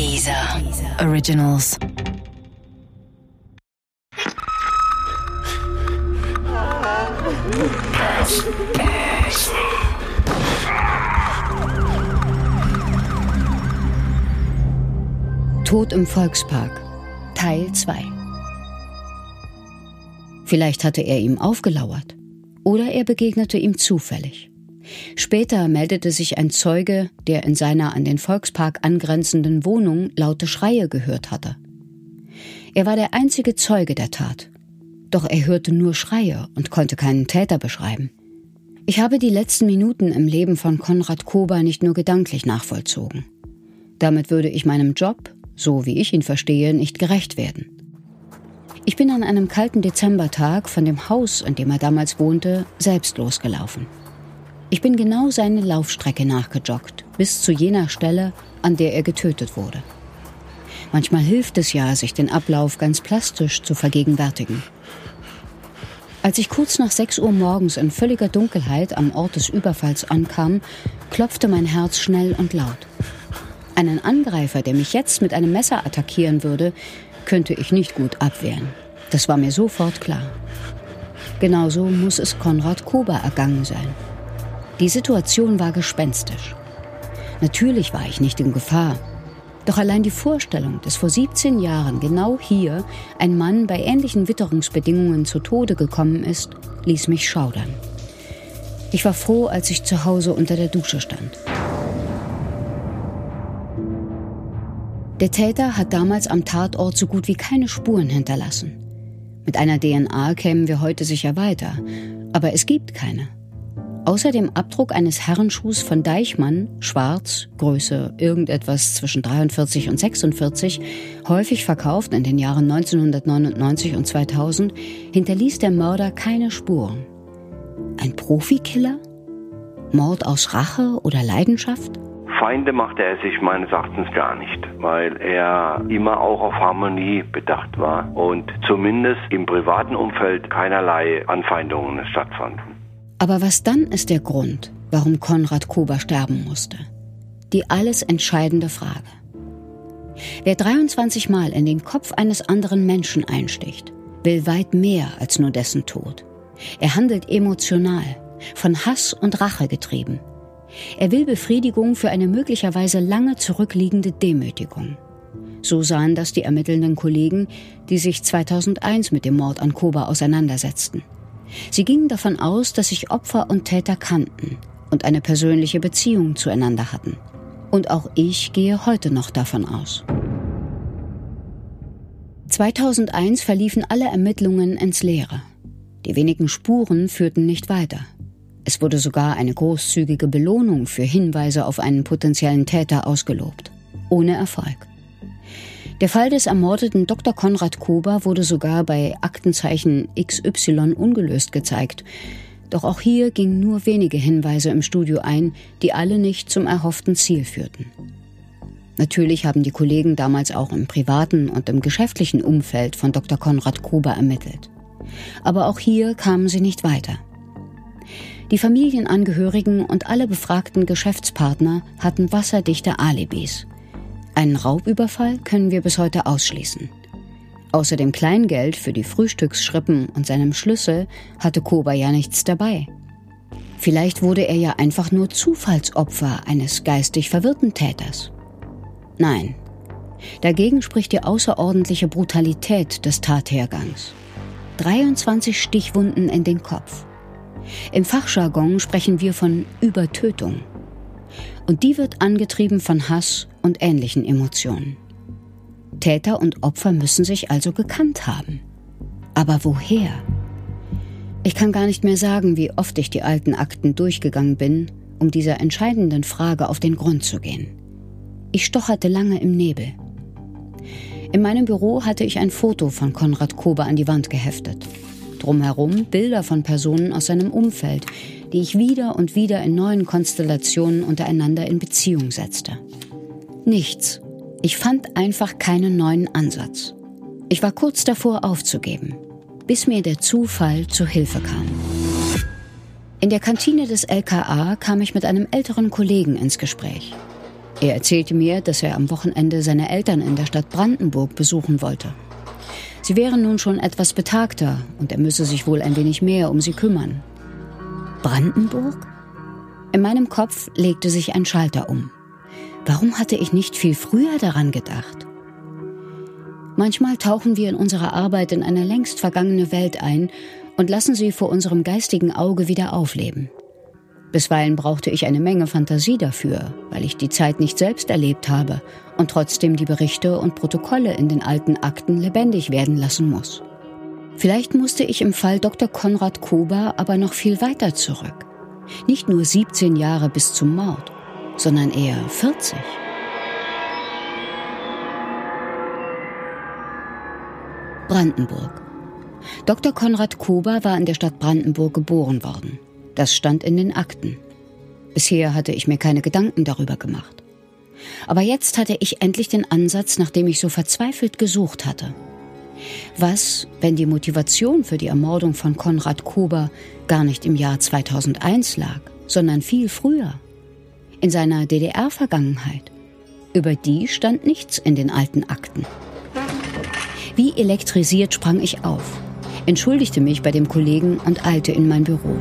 Dieser Originals. Tod im Volkspark Teil 2 Vielleicht hatte er ihm aufgelauert oder er begegnete ihm zufällig. Später meldete sich ein Zeuge, der in seiner an den Volkspark angrenzenden Wohnung laute Schreie gehört hatte. Er war der einzige Zeuge der Tat. Doch er hörte nur Schreie und konnte keinen Täter beschreiben. Ich habe die letzten Minuten im Leben von Konrad Kober nicht nur gedanklich nachvollzogen. Damit würde ich meinem Job, so wie ich ihn verstehe, nicht gerecht werden. Ich bin an einem kalten Dezembertag von dem Haus, in dem er damals wohnte, selbst losgelaufen. Ich bin genau seine Laufstrecke nachgejoggt, bis zu jener Stelle, an der er getötet wurde. Manchmal hilft es ja, sich den Ablauf ganz plastisch zu vergegenwärtigen. Als ich kurz nach 6 Uhr morgens in völliger Dunkelheit am Ort des Überfalls ankam, klopfte mein Herz schnell und laut. Einen Angreifer, der mich jetzt mit einem Messer attackieren würde, könnte ich nicht gut abwehren. Das war mir sofort klar. Genauso muss es Konrad Kober ergangen sein. Die Situation war gespenstisch. Natürlich war ich nicht in Gefahr. Doch allein die Vorstellung, dass vor 17 Jahren genau hier ein Mann bei ähnlichen Witterungsbedingungen zu Tode gekommen ist, ließ mich schaudern. Ich war froh, als ich zu Hause unter der Dusche stand. Der Täter hat damals am Tatort so gut wie keine Spuren hinterlassen. Mit einer DNA kämen wir heute sicher weiter, aber es gibt keine. Außer dem Abdruck eines Herrenschuhs von Deichmann, schwarz, Größe irgendetwas zwischen 43 und 46, häufig verkauft in den Jahren 1999 und 2000, hinterließ der Mörder keine Spuren. Ein Profikiller? Mord aus Rache oder Leidenschaft? Feinde machte er sich meines Erachtens gar nicht, weil er immer auch auf Harmonie bedacht war und zumindest im privaten Umfeld keinerlei Anfeindungen stattfanden. Aber was dann ist der Grund, warum Konrad Kober sterben musste? Die alles entscheidende Frage. Wer 23 Mal in den Kopf eines anderen Menschen einsticht, will weit mehr als nur dessen Tod. Er handelt emotional, von Hass und Rache getrieben er will Befriedigung für eine möglicherweise lange zurückliegende Demütigung. So sahen das die ermittelnden Kollegen, die sich 2001 mit dem Mord an Koba auseinandersetzten. Sie gingen davon aus, dass sich Opfer und Täter kannten und eine persönliche Beziehung zueinander hatten. Und auch ich gehe heute noch davon aus. 2001 verliefen alle Ermittlungen ins Leere. Die wenigen Spuren führten nicht weiter. Es wurde sogar eine großzügige Belohnung für Hinweise auf einen potenziellen Täter ausgelobt. Ohne Erfolg. Der Fall des ermordeten Dr. Konrad Kober wurde sogar bei Aktenzeichen XY ungelöst gezeigt. Doch auch hier gingen nur wenige Hinweise im Studio ein, die alle nicht zum erhofften Ziel führten. Natürlich haben die Kollegen damals auch im privaten und im geschäftlichen Umfeld von Dr. Konrad Kober ermittelt. Aber auch hier kamen sie nicht weiter. Die Familienangehörigen und alle befragten Geschäftspartner hatten wasserdichte Alibis. Einen Raubüberfall können wir bis heute ausschließen. Außer dem Kleingeld für die Frühstücksschrippen und seinem Schlüssel hatte Koba ja nichts dabei. Vielleicht wurde er ja einfach nur Zufallsopfer eines geistig verwirrten Täters. Nein, dagegen spricht die außerordentliche Brutalität des Tathergangs. 23 Stichwunden in den Kopf. Im Fachjargon sprechen wir von Übertötung. Und die wird angetrieben von Hass und ähnlichen Emotionen. Täter und Opfer müssen sich also gekannt haben. Aber woher? Ich kann gar nicht mehr sagen, wie oft ich die alten Akten durchgegangen bin, um dieser entscheidenden Frage auf den Grund zu gehen. Ich stocherte lange im Nebel. In meinem Büro hatte ich ein Foto von Konrad Kober an die Wand geheftet. Drumherum Bilder von Personen aus seinem Umfeld, die ich wieder und wieder in neuen Konstellationen untereinander in Beziehung setzte. Nichts. Ich fand einfach keinen neuen Ansatz. Ich war kurz davor aufzugeben, bis mir der Zufall zu Hilfe kam. In der Kantine des LKA kam ich mit einem älteren Kollegen ins Gespräch. Er erzählte mir, dass er am Wochenende seine Eltern in der Stadt Brandenburg besuchen wollte. Sie wären nun schon etwas betagter und er müsse sich wohl ein wenig mehr um sie kümmern. Brandenburg? In meinem Kopf legte sich ein Schalter um. Warum hatte ich nicht viel früher daran gedacht? Manchmal tauchen wir in unserer Arbeit in eine längst vergangene Welt ein und lassen sie vor unserem geistigen Auge wieder aufleben. Bisweilen brauchte ich eine Menge Fantasie dafür, weil ich die Zeit nicht selbst erlebt habe und trotzdem die Berichte und Protokolle in den alten Akten lebendig werden lassen muss. Vielleicht musste ich im Fall Dr. Konrad Kober aber noch viel weiter zurück. Nicht nur 17 Jahre bis zum Mord, sondern eher 40. Brandenburg. Dr. Konrad Kober war in der Stadt Brandenburg geboren worden. Das stand in den Akten. Bisher hatte ich mir keine Gedanken darüber gemacht. Aber jetzt hatte ich endlich den Ansatz, nach dem ich so verzweifelt gesucht hatte. Was, wenn die Motivation für die Ermordung von Konrad Kober gar nicht im Jahr 2001 lag, sondern viel früher? In seiner DDR-Vergangenheit. Über die stand nichts in den alten Akten. Wie elektrisiert sprang ich auf, entschuldigte mich bei dem Kollegen und eilte in mein Büro.